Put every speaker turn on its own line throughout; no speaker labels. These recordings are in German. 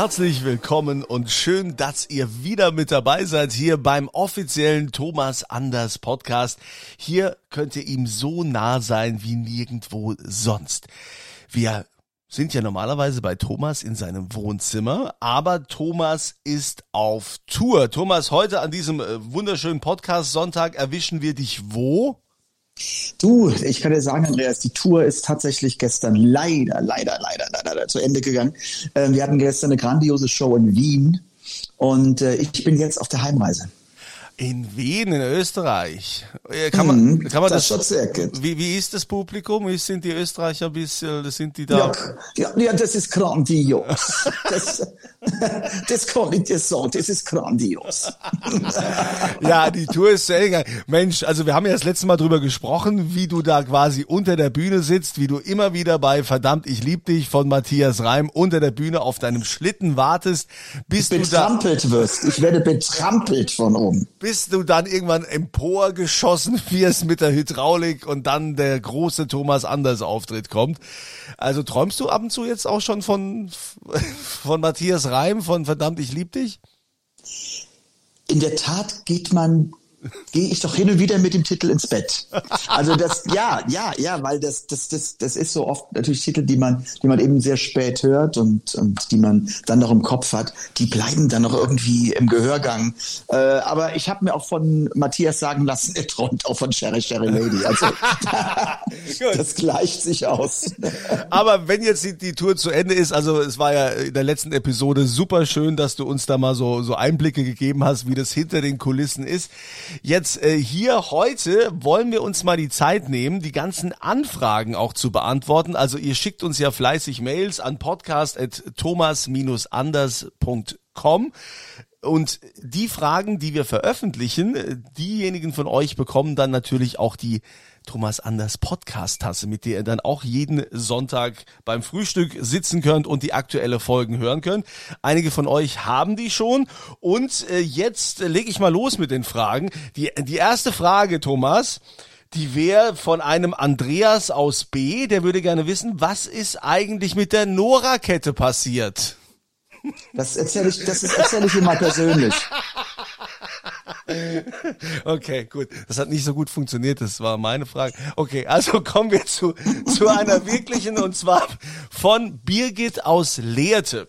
Herzlich willkommen und schön, dass ihr wieder mit dabei seid hier beim offiziellen Thomas Anders Podcast. Hier könnt ihr ihm so nah sein wie nirgendwo sonst. Wir sind ja normalerweise bei Thomas in seinem Wohnzimmer, aber Thomas ist auf Tour. Thomas, heute an diesem äh, wunderschönen Podcast Sonntag erwischen wir dich wo?
Du, ich kann dir sagen, Andreas, die Tour ist tatsächlich gestern leider, leider, leider, leider, leider zu Ende gegangen. Ähm, wir hatten gestern eine grandiose Show in Wien und äh, ich bin jetzt auf der Heimreise.
In Wien, in Österreich. Äh, Kann man,
Mhm,
kann man
das
das,
sehr gut.
wie, wie ist das Publikum? Wie sind die Österreicher ein bisschen, sind die da?
Ja, ja, ja, das ist grandios. Das, das kann ich dir sagen, das ist grandios.
Ja, die Tour ist zu Ende. Mensch, also wir haben ja das letzte Mal drüber gesprochen, wie du da quasi unter der Bühne sitzt, wie du immer wieder bei Verdammt, ich lieb dich von Matthias Reim unter der Bühne auf deinem Schlitten wartest, bis du da,
Betrampelt wirst. Ich werde betrampelt von oben.
Bis du dann irgendwann emporgeschossen wirst mit der Hydraulik und dann der große Thomas Anders Auftritt kommt. Also träumst du ab und zu jetzt auch schon von, von Matthias Reim, von Verdammt, ich lieb dich?
in der Tat geht man, gehe ich doch hin und wieder mit dem Titel ins Bett. Also das, ja, ja, ja, weil das, das, das, das ist so oft natürlich Titel, die man, die man eben sehr spät hört und, und die man dann noch im Kopf hat, die bleiben dann noch irgendwie im Gehörgang. Äh, aber ich habe mir auch von Matthias sagen lassen, er träumt auch von Sherry Sherry Lady. Also das gleicht sich aus.
Aber wenn jetzt die, die Tour zu Ende ist, also es war ja in der letzten Episode super schön, dass du uns da mal so, so Einblicke gegeben hast, wie das hinter den Kulissen ist. Jetzt äh, hier heute wollen wir uns mal die Zeit nehmen, die ganzen Anfragen auch zu beantworten. Also ihr schickt uns ja fleißig Mails an podcast.thomas-anders.com. Und die Fragen, die wir veröffentlichen, äh, diejenigen von euch bekommen dann natürlich auch die Thomas Anders Podcast Tasse, mit der ihr dann auch jeden Sonntag beim Frühstück sitzen könnt und die aktuelle Folgen hören könnt. Einige von euch haben die schon und äh, jetzt lege ich mal los mit den Fragen. Die die erste Frage, Thomas, die wäre von einem Andreas aus B, der würde gerne wissen, was ist eigentlich mit der Nora-Kette passiert?
Das erzähle ich, das erzähle ich ihm mal persönlich.
Okay, gut. Das hat nicht so gut funktioniert, das war meine Frage. Okay, also kommen wir zu, zu einer wirklichen und zwar von Birgit aus Lehrte.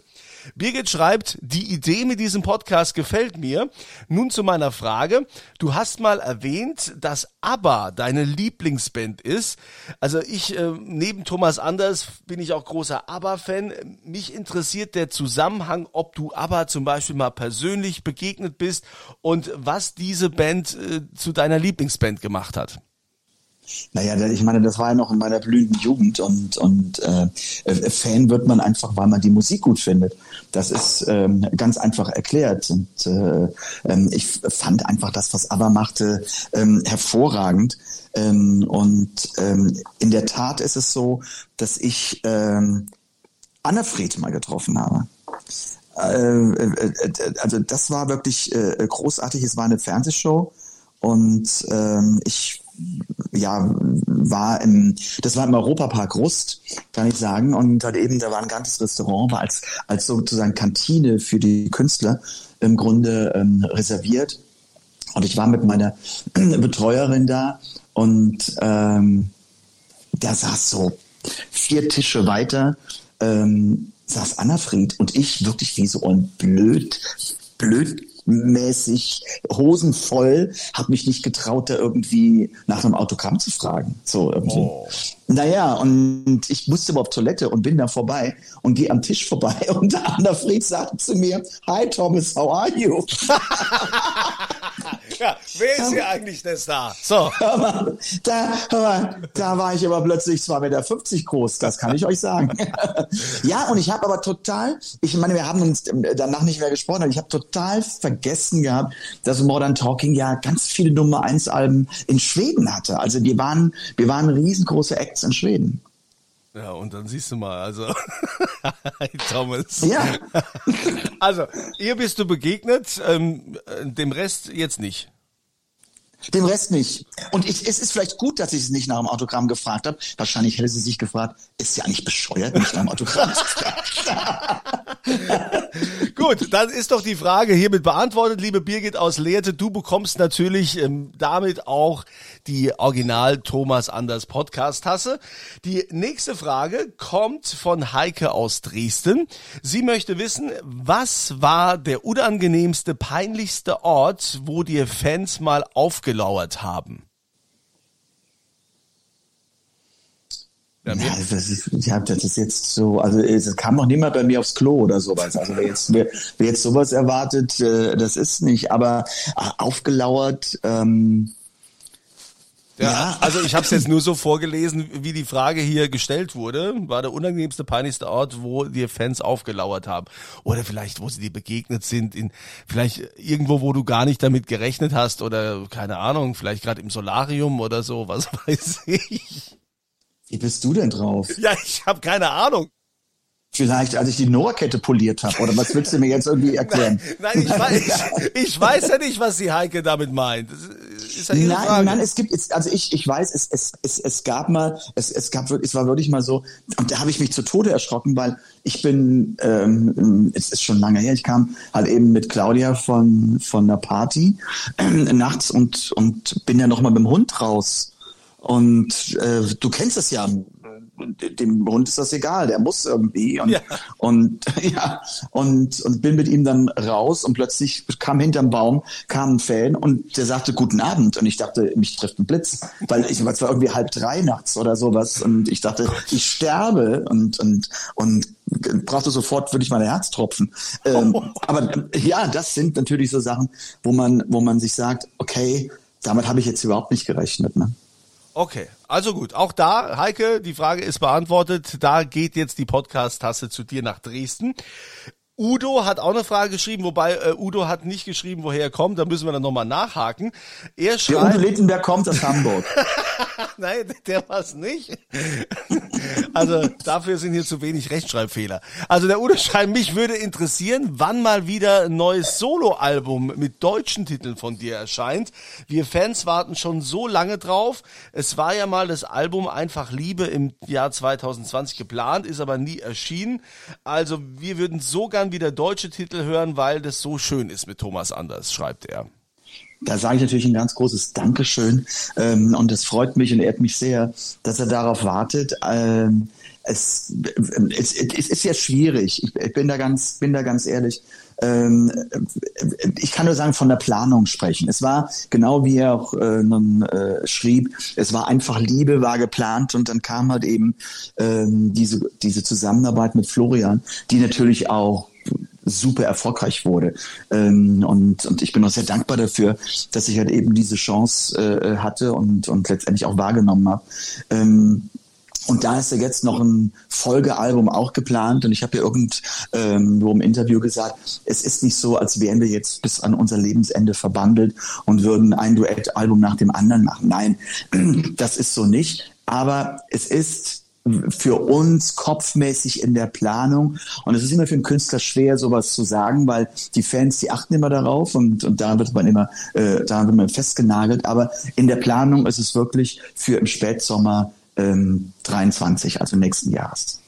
Birgit schreibt, die Idee mit diesem Podcast gefällt mir. Nun zu meiner Frage. Du hast mal erwähnt, dass ABBA deine Lieblingsband ist. Also ich, äh, neben Thomas Anders, bin ich auch großer ABBA-Fan. Mich interessiert der Zusammenhang, ob du ABBA zum Beispiel mal persönlich begegnet bist und was diese Band äh, zu deiner Lieblingsband gemacht hat.
Naja, ich meine, das war ja noch in meiner blühenden Jugend und, und äh, äh, Fan wird man einfach, weil man die Musik gut findet. Das ist ähm, ganz einfach erklärt. Und äh, ähm, ich fand einfach das, was ABBA machte, ähm, hervorragend. Ähm, und ähm, in der Tat ist es so, dass ich ähm, Annefried mal getroffen habe. Äh, äh, also das war wirklich großartig. Es war eine Fernsehshow und ähm, ich ja, war im, das war im Europapark Rust, kann ich sagen, und dort eben, da war ein ganzes Restaurant, war als, als sozusagen Kantine für die Künstler im Grunde ähm, reserviert. Und ich war mit meiner Betreuerin da und ähm, da saß so vier Tische weiter, ähm, saß Annafried und ich wirklich wie so ein blöd, blöd mäßig Hosen voll, habe mich nicht getraut, da irgendwie nach einem Autogramm zu fragen. So irgendwie. Oh. Naja, und ich musste aber auf Toilette und bin da vorbei und gehe am Tisch vorbei und Anna Fried sagt zu mir, Hi Thomas, how are you?
ja, wer ist hier eigentlich der Star? So.
Aber, da, aber, da war ich aber plötzlich 2,50 Meter groß, das kann ich euch sagen. ja, und ich habe aber total, ich meine, wir haben uns danach nicht mehr gesprochen, aber ich habe total vergessen gehabt, dass Modern Talking ja ganz viele Nummer 1 Alben in Schweden hatte. Also die waren, wir waren riesengroße Acts in Schweden.
Ja, und dann siehst du mal, also Thomas.
Ja.
also, ihr bist du begegnet, ähm, dem Rest jetzt nicht.
Dem Rest nicht. Und ich, es ist vielleicht gut, dass ich es nicht nach dem Autogramm gefragt habe. Wahrscheinlich hätte sie sich gefragt, ist ja nicht bescheuert, mich nach dem Autogramm zu fragen.
Gut, dann ist doch die Frage hiermit beantwortet, liebe Birgit aus Lehrte. Du bekommst natürlich ähm, damit auch die Original Thomas Anders Podcast Tasse. Die nächste Frage kommt von Heike aus Dresden. Sie möchte wissen, was war der unangenehmste, peinlichste Ort, wo dir Fans mal aufgelauert haben?
Ja, das ist, ja, das ist jetzt so, also es kam noch niemand bei mir aufs Klo oder sowas. Also wer jetzt, wer, wer jetzt sowas erwartet, äh, das ist nicht. Aber äh, aufgelauert, ähm,
ja, ja, also ich habe es jetzt nur so vorgelesen, wie die Frage hier gestellt wurde. War der unangenehmste, peinlichste Ort, wo dir Fans aufgelauert haben? Oder vielleicht, wo sie dir begegnet sind, in vielleicht irgendwo, wo du gar nicht damit gerechnet hast oder keine Ahnung, vielleicht gerade im Solarium oder so, was weiß ich.
Wie bist du denn drauf?
Ja, ich habe keine Ahnung.
Vielleicht, als ich die Noah-Kette poliert habe. Oder was willst du mir jetzt irgendwie erklären?
Nein, nein ich, weiß, ich, ich, weiß ja nicht, was die Heike damit meint.
Ja nein, Frage. nein, es gibt, also ich, ich weiß, es, es, es, es gab mal, es, es gab, es war wirklich mal so, und da habe ich mich zu Tode erschrocken, weil ich bin, ähm, es ist schon lange her, ich kam halt eben mit Claudia von, von der Party äh, nachts und, und bin ja noch mal mit dem Hund raus und äh, du kennst es ja, dem Hund ist das egal, der muss irgendwie. Und, ja. und ja, und, und bin mit ihm dann raus und plötzlich kam hinterm Baum, kam ein Fan und der sagte Guten Abend. Und ich dachte, mich trifft ein Blitz. Weil ich war irgendwie halb drei nachts oder sowas. Und ich dachte, ich sterbe und, und, und brauchte sofort wirklich meine Herztropfen. Ähm, aber ja, das sind natürlich so Sachen, wo man, wo man sich sagt, okay, damit habe ich jetzt überhaupt nicht gerechnet. Ne?
Okay, also gut. Auch da, Heike, die Frage ist beantwortet. Da geht jetzt die Podcast-Tasse zu dir nach Dresden. Udo hat auch eine Frage geschrieben, wobei äh, Udo hat nicht geschrieben, woher er kommt. Da müssen wir dann nochmal nachhaken. Er schreibt.
Der Udo Littenberg kommt aus Hamburg.
Nein, der war's nicht. also dafür sind hier zu wenig Rechtschreibfehler. Also der Udo schreibt, mich würde interessieren, wann mal wieder ein neues Soloalbum mit deutschen Titeln von dir erscheint. Wir Fans warten schon so lange drauf. Es war ja mal das Album Einfach Liebe im Jahr 2020 geplant, ist aber nie erschienen. Also wir würden so gern gern wieder deutsche Titel hören, weil das so schön ist mit Thomas Anders, schreibt er.
Da sage ich natürlich ein ganz großes Dankeschön ähm, und es freut mich und ehrt mich sehr, dass er darauf wartet. Ähm, es, es, es ist ja schwierig. Ich, bin da ganz, bin da ganz ehrlich. Ähm, ich kann nur sagen, von der Planung sprechen. Es war genau wie er auch äh, nun, äh, schrieb, es war einfach Liebe, war geplant und dann kam halt eben ähm, diese, diese Zusammenarbeit mit Florian, die natürlich auch super erfolgreich wurde. Ähm, und, und ich bin auch sehr dankbar dafür, dass ich halt eben diese Chance äh, hatte und, und letztendlich auch wahrgenommen habe. Ähm, und da ist ja jetzt noch ein Folgealbum auch geplant. Und ich habe ja irgendwo ähm, im Interview gesagt, es ist nicht so, als wären wir jetzt bis an unser Lebensende verbandelt und würden ein Duettalbum nach dem anderen machen. Nein, das ist so nicht. Aber es ist für uns kopfmäßig in der Planung. Und es ist immer für einen Künstler schwer, sowas zu sagen, weil die Fans, die achten immer darauf und, und da wird man immer, äh, da wird man festgenagelt. Aber in der Planung ist es wirklich für im Spätsommer ähm, 23, also nächsten Jahres.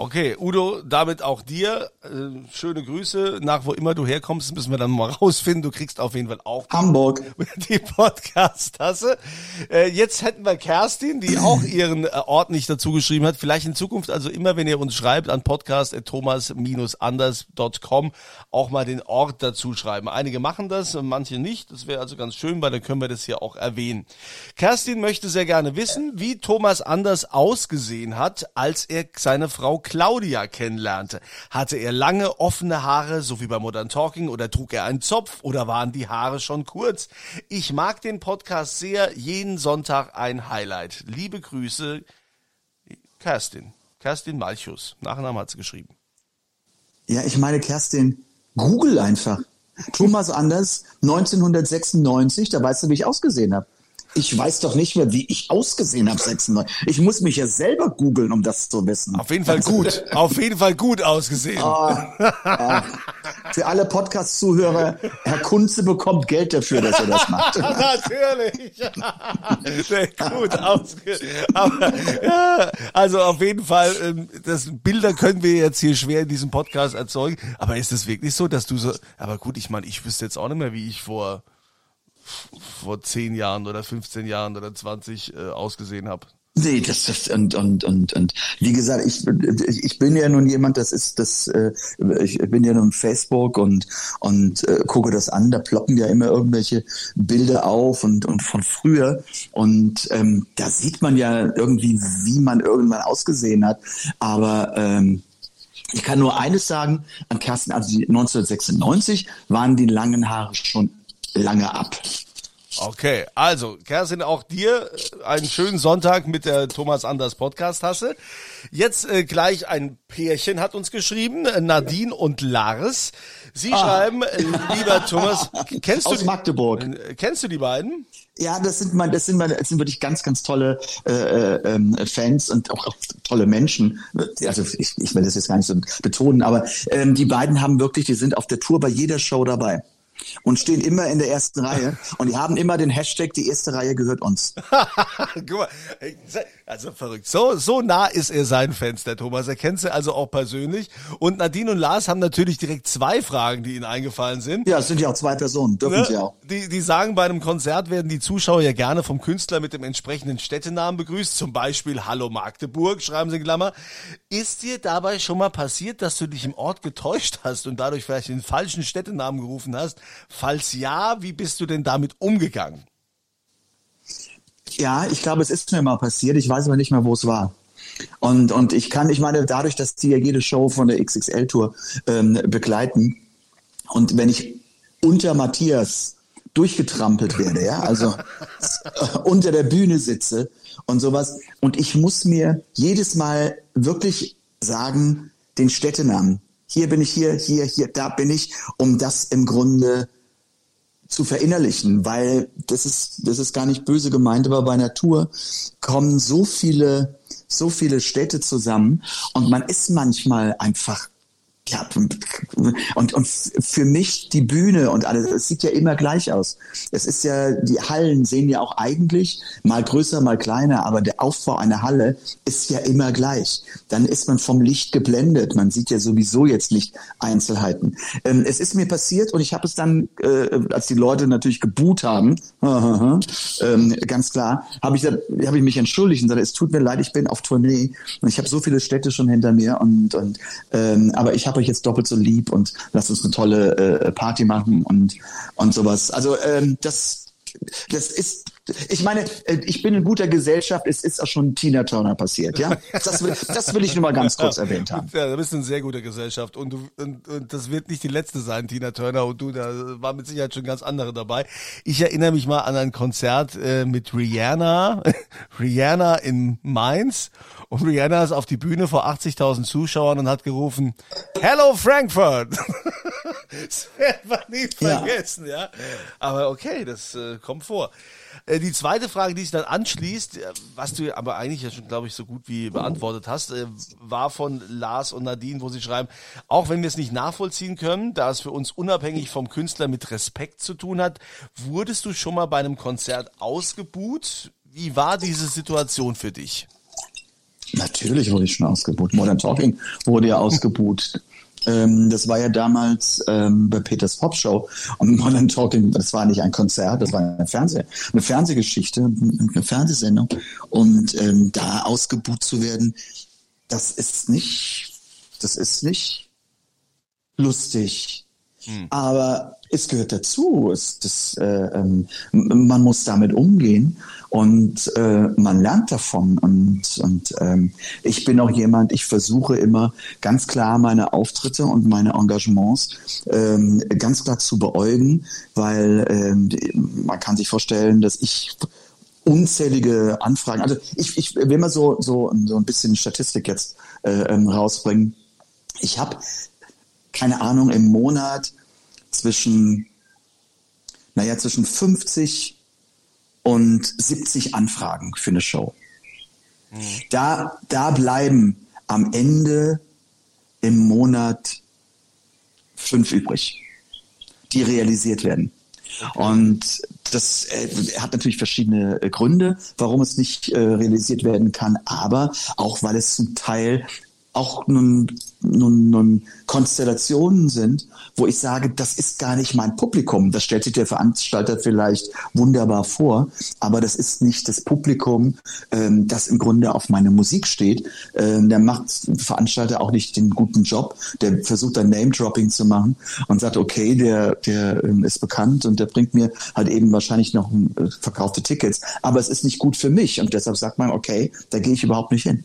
Okay, Udo, damit auch dir äh, schöne Grüße. Nach wo immer du herkommst, müssen wir dann mal rausfinden. Du kriegst auf jeden Fall auch
Hamburg.
die Podcast-Tasse. Äh, jetzt hätten wir Kerstin, die auch ihren äh, Ort nicht dazu geschrieben hat. Vielleicht in Zukunft, also immer, wenn ihr uns schreibt an podcast.thomas-anders.com, auch mal den Ort dazu schreiben. Einige machen das, manche nicht. Das wäre also ganz schön, weil dann können wir das hier auch erwähnen. Kerstin möchte sehr gerne wissen, wie Thomas Anders ausgesehen hat, als er seine Frau Claudia kennenlernte. Hatte er lange, offene Haare, so wie bei Modern Talking, oder trug er einen Zopf, oder waren die Haare schon kurz? Ich mag den Podcast sehr, jeden Sonntag ein Highlight. Liebe Grüße, Kerstin. Kerstin Malchus. Nachnamen hat sie geschrieben.
Ja, ich meine, Kerstin, Google einfach. Thomas Anders, 1996, da weißt du, wie ich ausgesehen habe. Ich weiß doch nicht mehr, wie ich ausgesehen habe 96. Ich muss mich ja selber googeln, um das zu wissen.
Auf jeden Fall gut. Auf jeden Fall gut ausgesehen.
Oh, ja. Für alle Podcast-Zuhörer, Herr Kunze bekommt Geld dafür, dass er das macht.
Natürlich. Sehr gut ausge Aber, ja, also auf jeden Fall, ähm, das Bilder können wir jetzt hier schwer in diesem Podcast erzeugen. Aber ist es wirklich so, dass du so, aber gut, ich meine, ich wüsste jetzt auch nicht mehr, wie ich vor vor 10 Jahren oder 15 Jahren oder 20 äh, ausgesehen habe.
Nee, das, das und, und, und, und wie gesagt, ich, ich bin ja nun jemand, das ist das, äh, ich bin ja nun Facebook und, und äh, gucke das an, da ploppen ja immer irgendwelche Bilder auf und, und von früher. Und ähm, da sieht man ja irgendwie, wie man irgendwann ausgesehen hat. Aber ähm, ich kann nur eines sagen, an Kerstin, also 1996 waren die langen Haare schon lange ab.
Okay, also Kerstin, auch dir äh, einen schönen Sonntag mit der Thomas Anders Podcast-Tasse. Jetzt äh, gleich ein Pärchen hat uns geschrieben, äh, Nadine und Lars. Sie ah. schreiben, äh, lieber Thomas, kennst
Aus
du
Magdeburg.
Äh, kennst du die beiden?
Ja, das sind mal, das sind mal, das sind wirklich ganz, ganz tolle äh, äh, Fans und auch, auch tolle Menschen. Also ich, ich will das jetzt gar nicht so betonen, aber ähm, die beiden haben wirklich, die sind auf der Tour bei jeder Show dabei und stehen immer in der ersten Reihe und die haben immer den Hashtag, die erste Reihe gehört uns.
Guck mal, also verrückt. So, so nah ist er sein Fans, der Thomas. Er kennt sie also auch persönlich. Und Nadine und Lars haben natürlich direkt zwei Fragen, die ihnen eingefallen sind.
Ja, es sind ja auch zwei Personen, dürfen ne? sie auch.
Die, die sagen, bei einem Konzert werden die Zuschauer ja gerne vom Künstler mit dem entsprechenden Städtenamen begrüßt. Zum Beispiel Hallo Magdeburg, schreiben sie in Klammer. Ist dir dabei schon mal passiert, dass du dich im Ort getäuscht hast und dadurch vielleicht den falschen Städtenamen gerufen hast? Falls ja, wie bist du denn damit umgegangen?
Ja, ich glaube, es ist mir mal passiert. Ich weiß aber nicht mehr, wo es war. Und, und ich kann, ich meine, dadurch, dass die ja jede Show von der XXL-Tour ähm, begleiten und wenn ich unter Matthias durchgetrampelt werde, ja, also unter der Bühne sitze und sowas und ich muss mir jedes Mal wirklich sagen, den Städtenamen. Hier bin ich hier, hier, hier, da bin ich, um das im Grunde zu verinnerlichen, weil das ist, das ist gar nicht böse gemeint, aber bei Natur kommen so viele, so viele Städte zusammen und man ist manchmal einfach ja, und, und für mich die Bühne und alles, es sieht ja immer gleich aus. Es ist ja, die Hallen sehen ja auch eigentlich mal größer, mal kleiner, aber der Aufbau einer Halle ist ja immer gleich. Dann ist man vom Licht geblendet. Man sieht ja sowieso jetzt nicht Einzelheiten. Ähm, es ist mir passiert und ich habe es dann, äh, als die Leute natürlich geboot haben, ähm, ganz klar, habe ich, hab ich mich entschuldigt und gesagt, es tut mir leid, ich bin auf Tournee und ich habe so viele Städte schon hinter mir und, und ähm, aber ich habe euch jetzt doppelt so lieb und lasst uns eine tolle äh, Party machen und, und sowas. Also ähm, das, das ist ich meine, äh, ich bin in guter Gesellschaft. Es ist auch schon Tina Turner passiert, ja. Das will, das will ich nur mal ganz kurz erwähnt haben.
Ja, du bist in sehr guter Gesellschaft und du und, und das wird nicht die letzte sein, Tina Turner und du. Da war mit Sicherheit schon ganz andere dabei. Ich erinnere mich mal an ein Konzert äh, mit Rihanna, Rihanna in Mainz und Rihanna ist auf die Bühne vor 80.000 Zuschauern und hat gerufen, Hello Frankfurt! das werden wir nie vergessen, ja. ja. Aber okay, das äh, kommt vor. Äh, die zweite Frage, die sich dann anschließt, äh, was du aber eigentlich ja schon, glaube ich, so gut wie beantwortet hast, äh, war von Lars und Nadine, wo sie schreiben, auch wenn wir es nicht nachvollziehen können, da es für uns unabhängig vom Künstler mit Respekt zu tun hat, wurdest du schon mal bei einem Konzert ausgebuht? Wie war diese Situation für dich?
Natürlich wurde ich schon ausgebucht. Modern Talking wurde ja ausgebucht. Ähm, das war ja damals ähm, bei Peters Pop Show und Modern Talking, das war nicht ein Konzert, das war eine, Fernseh, eine Fernsehgeschichte, eine Fernsehsendung. Und ähm, da ausgebucht zu werden, das ist nicht, das ist nicht lustig. Hm. Aber es gehört dazu. Es, das, äh, ähm, man muss damit umgehen und äh, man lernt davon. Und, und ähm, ich bin auch jemand, ich versuche immer ganz klar meine Auftritte und meine Engagements ähm, ganz klar zu beäugen, weil ähm, man kann sich vorstellen, dass ich unzählige Anfragen, also ich, ich will mal so, so, so ein bisschen Statistik jetzt äh, ähm, rausbringen. Ich habe keine Ahnung, im Monat zwischen, naja, zwischen 50 und 70 Anfragen für eine Show. Mhm. Da, da bleiben am Ende im Monat fünf übrig, die realisiert werden. Und das äh, hat natürlich verschiedene äh, Gründe, warum es nicht äh, realisiert werden kann, aber auch weil es zum Teil auch nun, nun, nun Konstellationen sind, wo ich sage, das ist gar nicht mein Publikum. Das stellt sich der Veranstalter vielleicht wunderbar vor, aber das ist nicht das Publikum, ähm, das im Grunde auf meine Musik steht. Ähm, der macht Veranstalter auch nicht den guten Job. Der versucht dann Name-Dropping zu machen und sagt, okay, der, der ähm, ist bekannt und der bringt mir halt eben wahrscheinlich noch äh, verkaufte Tickets. Aber es ist nicht gut für mich und deshalb sagt man, okay, da gehe ich überhaupt nicht hin.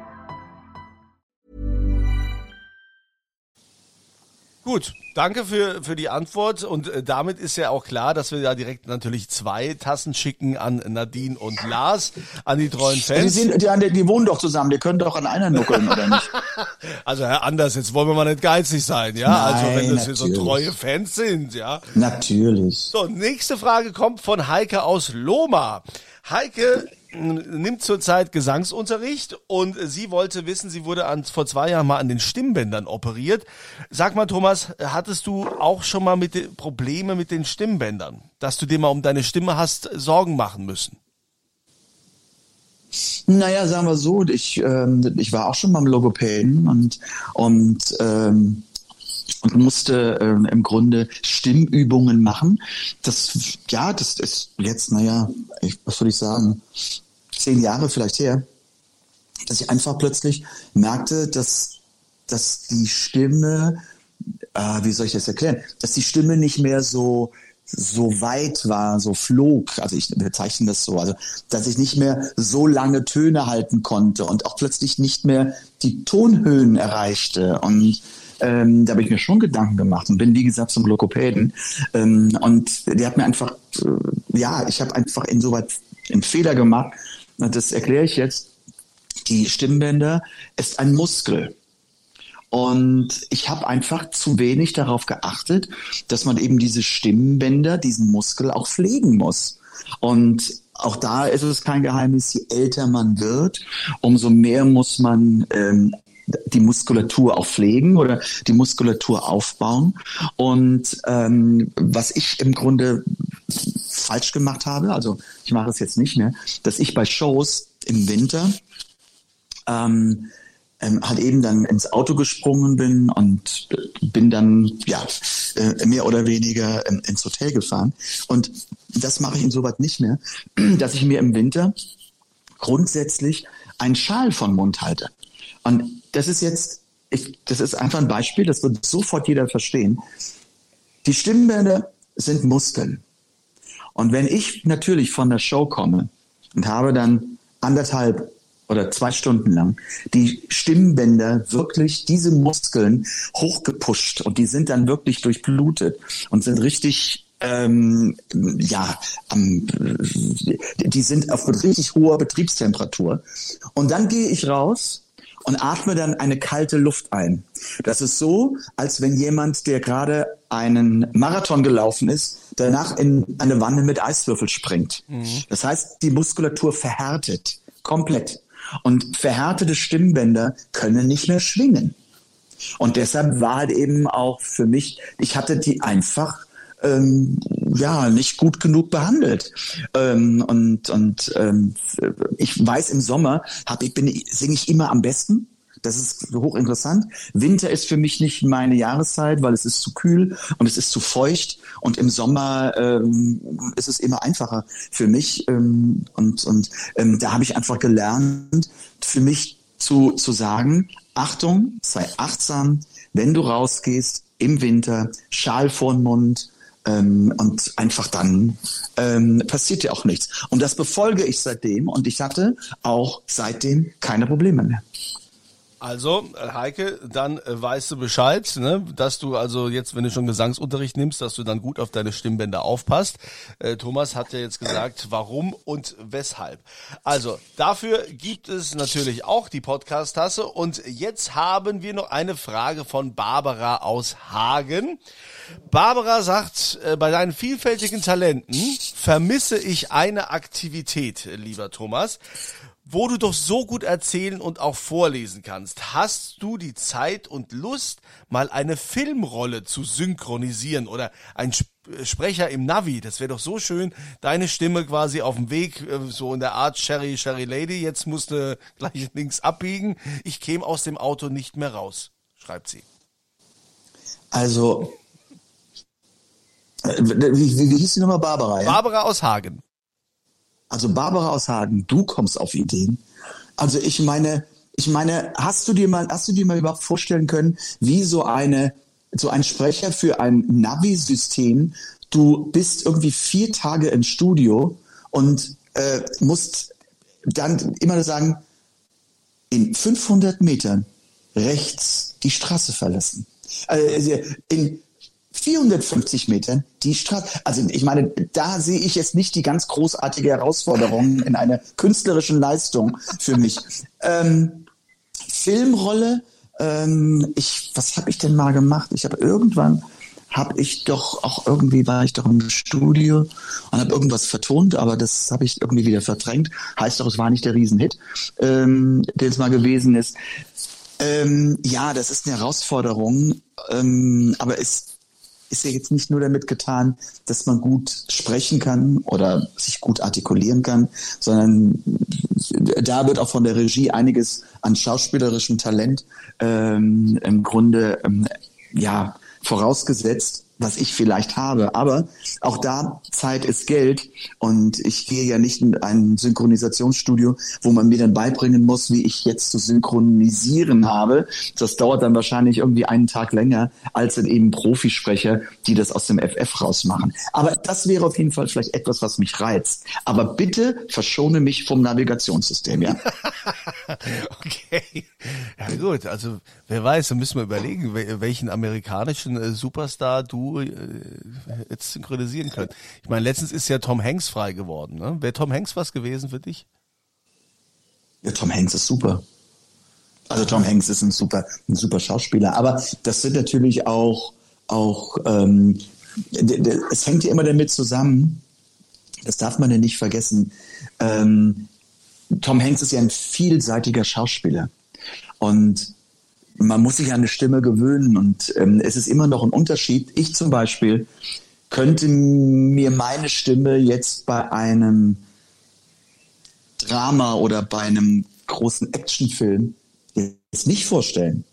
Gut, danke für, für die Antwort und äh, damit ist ja auch klar, dass wir da direkt natürlich zwei Tassen schicken an Nadine und Lars, an die treuen Fans.
Die, sind, die, die wohnen doch zusammen, die können doch an einer nuckeln, oder nicht?
Also Herr Anders, jetzt wollen wir mal nicht geizig sein, ja?
Nein,
also wenn das hier so
natürlich.
treue Fans sind, ja?
Natürlich.
So, nächste Frage kommt von Heike aus Loma. Heike nimmt zurzeit Gesangsunterricht und sie wollte wissen, sie wurde an, vor zwei Jahren mal an den Stimmbändern operiert. Sag mal, Thomas, hattest du auch schon mal mit Probleme mit den Stimmbändern, dass du dir mal um deine Stimme hast Sorgen machen müssen?
Naja, sagen wir so, ich, ähm, ich war auch schon beim Logopäden und, und, ähm, und musste ähm, im Grunde Stimmübungen machen. Das, ja, das ist jetzt, naja, ich, was soll ich sagen, zehn Jahre vielleicht her, dass ich einfach plötzlich merkte, dass, dass die Stimme, äh, wie soll ich das erklären, dass die Stimme nicht mehr so so weit war, so flog, also ich bezeichne das so, also dass ich nicht mehr so lange Töne halten konnte und auch plötzlich nicht mehr die Tonhöhen erreichte. Und ähm, da habe ich mir schon Gedanken gemacht und bin wie gesagt zum Lokopäden ähm, und der hat mir einfach, äh, ja, ich habe einfach insoweit einen Fehler gemacht und das erkläre ich jetzt. Die Stimmbänder ist ein Muskel. Und ich habe einfach zu wenig darauf geachtet, dass man eben diese Stimmbänder, diesen Muskel auch pflegen muss. Und auch da ist es kein Geheimnis, je älter man wird, umso mehr muss man ähm, die Muskulatur auch pflegen oder die Muskulatur aufbauen. Und ähm, was ich im Grunde falsch gemacht habe, also ich mache es jetzt nicht mehr, dass ich bei Shows im Winter ähm, ähm, halt eben dann ins Auto gesprungen bin und bin dann ja äh, mehr oder weniger ins Hotel gefahren. Und das mache ich insoweit nicht mehr, dass ich mir im Winter grundsätzlich einen Schal von Mund halte. Und das ist jetzt, ich, das ist einfach ein Beispiel, das wird sofort jeder verstehen. Die Stimmbänder sind Muskeln. Und wenn ich natürlich von der Show komme und habe dann anderthalb oder zwei Stunden lang die Stimmbänder wirklich diese Muskeln hochgepusht und die sind dann wirklich durchblutet und sind richtig ähm, ja, ähm, die sind auf richtig hoher Betriebstemperatur. Und dann gehe ich raus und atme dann eine kalte Luft ein. Das ist so, als wenn jemand, der gerade einen Marathon gelaufen ist, danach in eine Wanne mit Eiswürfel springt. Mhm. Das heißt, die Muskulatur verhärtet komplett. Und verhärtete Stimmbänder können nicht mehr schwingen. Und deshalb war halt eben auch für mich, ich hatte die einfach ähm, ja nicht gut genug behandelt. Ähm, und und ähm, ich weiß im Sommer hab ich bin singe ich immer am besten. Das ist hochinteressant. Winter ist für mich nicht meine Jahreszeit, weil es ist zu kühl und es ist zu feucht. Und im Sommer ähm, ist es immer einfacher für mich. Ähm, und und ähm, da habe ich einfach gelernt, für mich zu, zu sagen, Achtung, sei achtsam, wenn du rausgehst im Winter, Schal vor den Mund, ähm, und einfach dann ähm, passiert ja auch nichts. Und das befolge ich seitdem und ich hatte auch seitdem keine Probleme mehr.
Also, Heike, dann äh, weißt du Bescheid, ne? dass du also jetzt, wenn du schon Gesangsunterricht nimmst, dass du dann gut auf deine Stimmbänder aufpasst. Äh, Thomas hat ja jetzt gesagt, warum und weshalb. Also, dafür gibt es natürlich auch die Podcast-Tasse. Und jetzt haben wir noch eine Frage von Barbara aus Hagen. Barbara sagt, äh, bei deinen vielfältigen Talenten vermisse ich eine Aktivität, lieber Thomas wo du doch so gut erzählen und auch vorlesen kannst. Hast du die Zeit und Lust, mal eine Filmrolle zu synchronisieren oder ein äh, Sprecher im Navi? Das wäre doch so schön, deine Stimme quasi auf dem Weg, äh, so in der Art Sherry, Sherry Lady, jetzt musste gleich links abbiegen. Ich käme aus dem Auto nicht mehr raus, schreibt sie.
Also, äh, wie, wie, wie hieß die nochmal? Barbara,
ja? Barbara aus Hagen.
Also Barbara aus Hagen, du kommst auf Ideen. Also ich meine, ich meine, hast du dir mal, hast du dir mal überhaupt vorstellen können, wie so eine, so ein Sprecher für ein Navi-System, du bist irgendwie vier Tage im Studio und äh, musst dann immer sagen, in 500 Metern rechts die Straße verlassen. Also in 450 Metern die Straße. Also ich meine, da sehe ich jetzt nicht die ganz großartige Herausforderung in einer künstlerischen Leistung für mich. Ähm, Filmrolle, ähm, ich, was habe ich denn mal gemacht? Ich habe irgendwann habe ich doch auch irgendwie war ich doch im Studio und habe irgendwas vertont, aber das habe ich irgendwie wieder verdrängt. Heißt doch, es war nicht der Riesenhit, ähm, der es mal gewesen ist. Ähm, ja, das ist eine Herausforderung, ähm, aber es ist ja jetzt nicht nur damit getan, dass man gut sprechen kann oder sich gut artikulieren kann, sondern da wird auch von der Regie einiges an schauspielerischem Talent ähm, im Grunde ähm, ja vorausgesetzt was ich vielleicht habe. Aber auch da, Zeit ist Geld. Und ich gehe ja nicht in ein Synchronisationsstudio, wo man mir dann beibringen muss, wie ich jetzt zu synchronisieren habe. Das dauert dann wahrscheinlich irgendwie einen Tag länger, als dann eben Profisprecher, die das aus dem FF rausmachen. Aber das wäre auf jeden Fall vielleicht etwas, was mich reizt. Aber bitte verschone mich vom Navigationssystem, ja.
okay. Ja gut, also wer weiß, da müssen wir überlegen, welchen amerikanischen äh, Superstar du äh, jetzt synchronisieren können. Ich meine, letztens ist ja Tom Hanks frei geworden. Ne? Wäre Tom Hanks was gewesen für dich?
Ja, Tom Hanks ist super. Also Tom Hanks ist ein super, ein super Schauspieler. Aber das sind natürlich auch, auch ähm, es hängt ja immer damit zusammen, das darf man ja nicht vergessen. Ähm, Tom Hanks ist ja ein vielseitiger Schauspieler. Und man muss sich an eine Stimme gewöhnen und ähm, es ist immer noch ein Unterschied. Ich zum Beispiel könnte mir meine Stimme jetzt bei einem Drama oder bei einem großen Actionfilm es nicht vorstellen.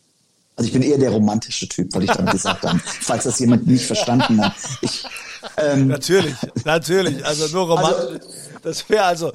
Also ich bin eher der romantische Typ, weil ich dann gesagt habe, falls das jemand nicht verstanden hat. Ich,
ähm, natürlich, natürlich. Also nur romantisch. Also, das wäre also.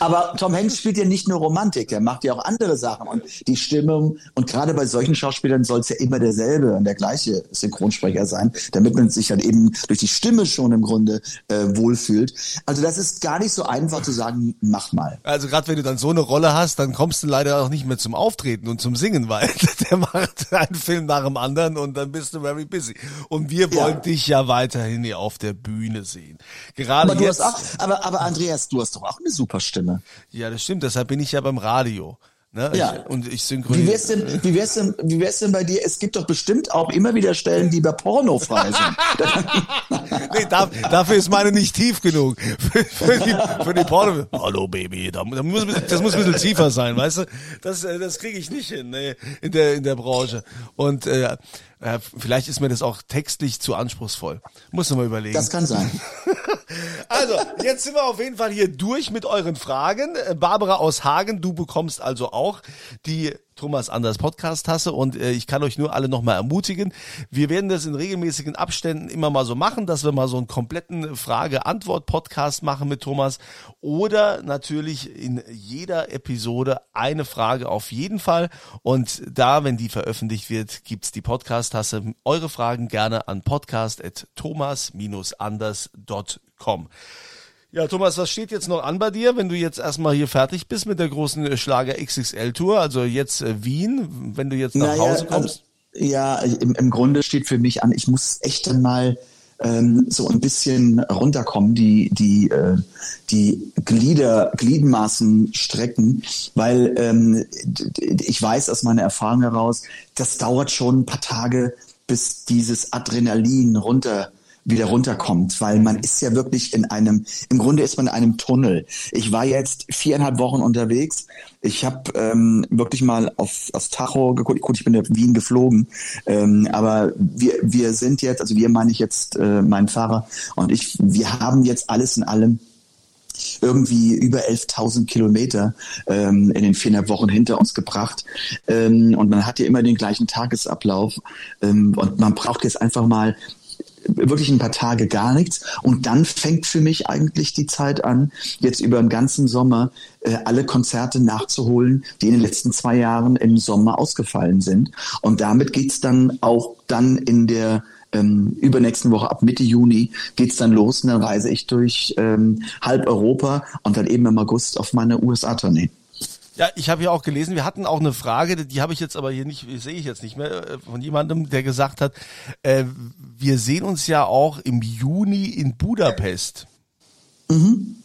Aber Tom Hanks spielt ja nicht nur Romantik, der macht ja auch andere Sachen. Und die Stimmung, und gerade bei solchen Schauspielern soll es ja immer derselbe und der gleiche Synchronsprecher sein, damit man sich halt eben durch die Stimme schon im Grunde äh, wohlfühlt. Also das ist gar nicht so einfach zu sagen, mach mal.
Also gerade wenn du dann so eine Rolle hast, dann kommst du leider auch nicht mehr zum Auftreten und zum Singen, weil der macht einen Film nach dem anderen und dann bist du very busy. Und wir wollen ja. dich ja weiterhin hier auf der Bühne sehen. Gerade
aber
jetzt.
Auch, aber, aber Andreas, du hast doch auch eine super Stimme.
Ja, das stimmt. Deshalb bin ich ja beim Radio. Ne?
Ja.
Ich, und ich synchronisiere.
Wie wär's denn, wie wär's denn, wie wär's denn bei dir? Es gibt doch bestimmt auch immer wieder Stellen, die bei Porno frei sind.
nee, da, dafür ist meine nicht tief genug. Für, für die, für die Porno. Hallo Baby, da, da muss, das muss ein bisschen tiefer sein, weißt du? Das, äh, das kriege ich nicht hin nee, in der in der Branche. Und äh, äh, vielleicht ist mir das auch textlich zu anspruchsvoll. Muss noch mal überlegen.
Das kann sein.
also, jetzt sind wir auf jeden Fall hier durch mit euren Fragen. Äh, Barbara aus Hagen, du bekommst also auch die Thomas Anders Podcast Tasse und äh, ich kann euch nur alle nochmal ermutigen. Wir werden das in regelmäßigen Abständen immer mal so machen, dass wir mal so einen kompletten Frage-Antwort-Podcast machen mit Thomas oder natürlich in jeder Episode eine Frage auf jeden Fall und da, wenn die veröffentlicht wird, gibt's die Podcast Tasse. Eure Fragen gerne an podcast.thomas-anders.com. Ja, Thomas, was steht jetzt noch an bei dir, wenn du jetzt erstmal hier fertig bist mit der großen äh, Schlager XXL Tour, also jetzt äh, Wien, wenn du jetzt nach naja, Hause kommst?
Also, ja, im, im Grunde steht für mich an, ich muss echt dann mal ähm, so ein bisschen runterkommen, die, die, äh, die Glieder, Gliedmaßen strecken, weil ähm, ich weiß aus meiner Erfahrung heraus, das dauert schon ein paar Tage, bis dieses Adrenalin runter wieder runterkommt, weil man ist ja wirklich in einem, im Grunde ist man in einem Tunnel. Ich war jetzt viereinhalb Wochen unterwegs. Ich habe ähm, wirklich mal auf, aufs Tacho geguckt. Gut, ich bin in Wien geflogen, ähm, aber wir, wir sind jetzt, also wir meine ich jetzt äh, mein Fahrer und ich, wir haben jetzt alles in allem irgendwie über 11.000 Kilometer ähm, in den viereinhalb Wochen hinter uns gebracht. Ähm, und man hat ja immer den gleichen Tagesablauf. Ähm, und man braucht jetzt einfach mal wirklich ein paar Tage gar nichts. Und dann fängt für mich eigentlich die Zeit an, jetzt über den ganzen Sommer äh, alle Konzerte nachzuholen, die in den letzten zwei Jahren im Sommer ausgefallen sind. Und damit geht's dann auch dann in der ähm, übernächsten Woche ab Mitte Juni geht's dann los und dann reise ich durch ähm, halb Europa und dann eben im August auf meine USA-Tournee.
Ja, ich habe ja auch gelesen, wir hatten auch eine Frage, die habe ich jetzt aber hier nicht, sehe ich jetzt nicht mehr, äh, von jemandem, der gesagt hat, äh, wir sehen uns ja auch im Juni in Budapest.
Mhm.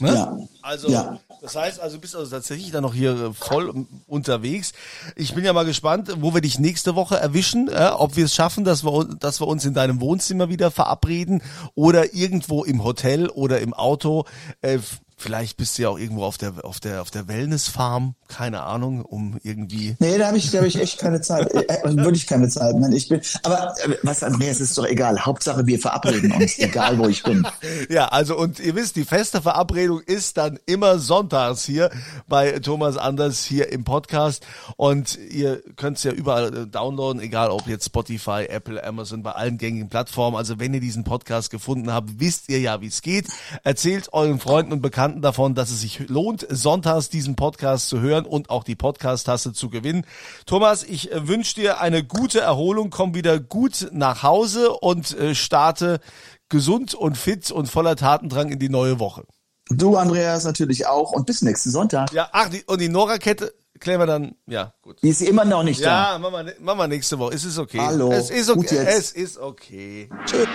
Ne? Ja. Also, ja. das heißt, also bist also tatsächlich dann noch hier äh, voll unterwegs. Ich bin ja mal gespannt, wo wir dich nächste Woche erwischen, äh, ob wir es schaffen, dass wir, dass wir uns in deinem Wohnzimmer wieder verabreden oder irgendwo im Hotel oder im Auto. Äh, Vielleicht bist du ja auch irgendwo auf der auf der auf der Wellnessfarm, keine Ahnung, um irgendwie.
Nee, da habe ich glaube ich echt keine Zeit, äh, äh wirklich keine Zeit. Nein, ich bin. Aber äh, was Andreas ist doch egal. Hauptsache wir verabreden uns, egal wo ich bin.
Ja, also und ihr wisst, die feste Verabredung ist dann immer sonntags hier bei Thomas Anders hier im Podcast und ihr könnt es ja überall downloaden, egal ob jetzt Spotify, Apple, Amazon, bei allen gängigen Plattformen. Also wenn ihr diesen Podcast gefunden habt, wisst ihr ja, wie es geht. Erzählt euren Freunden und Bekannten Bekannten davon, dass es sich lohnt, sonntags diesen Podcast zu hören und auch die Podcast-Tasse zu gewinnen. Thomas, ich äh, wünsche dir eine gute Erholung, komm wieder gut nach Hause und äh, starte gesund und fit und voller Tatendrang in die neue Woche.
Du, Andreas, natürlich auch und bis nächsten Sonntag.
Ja, ach, die, und die Nora-Kette klären wir dann, ja, gut.
Die ist immer noch nicht
da. Ja, machen wir, machen wir nächste Woche. Es ist okay.
Hallo.
Es ist okay. Es ist okay. Tschüss.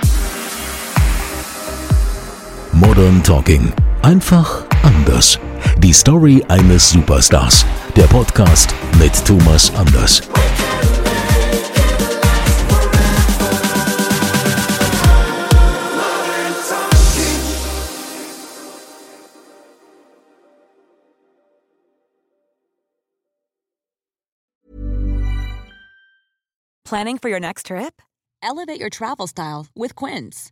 Modern Talking Einfach anders. Die Story eines Superstars. Der Podcast mit Thomas Anders.
Planning for your next trip? Elevate your travel style with Quince.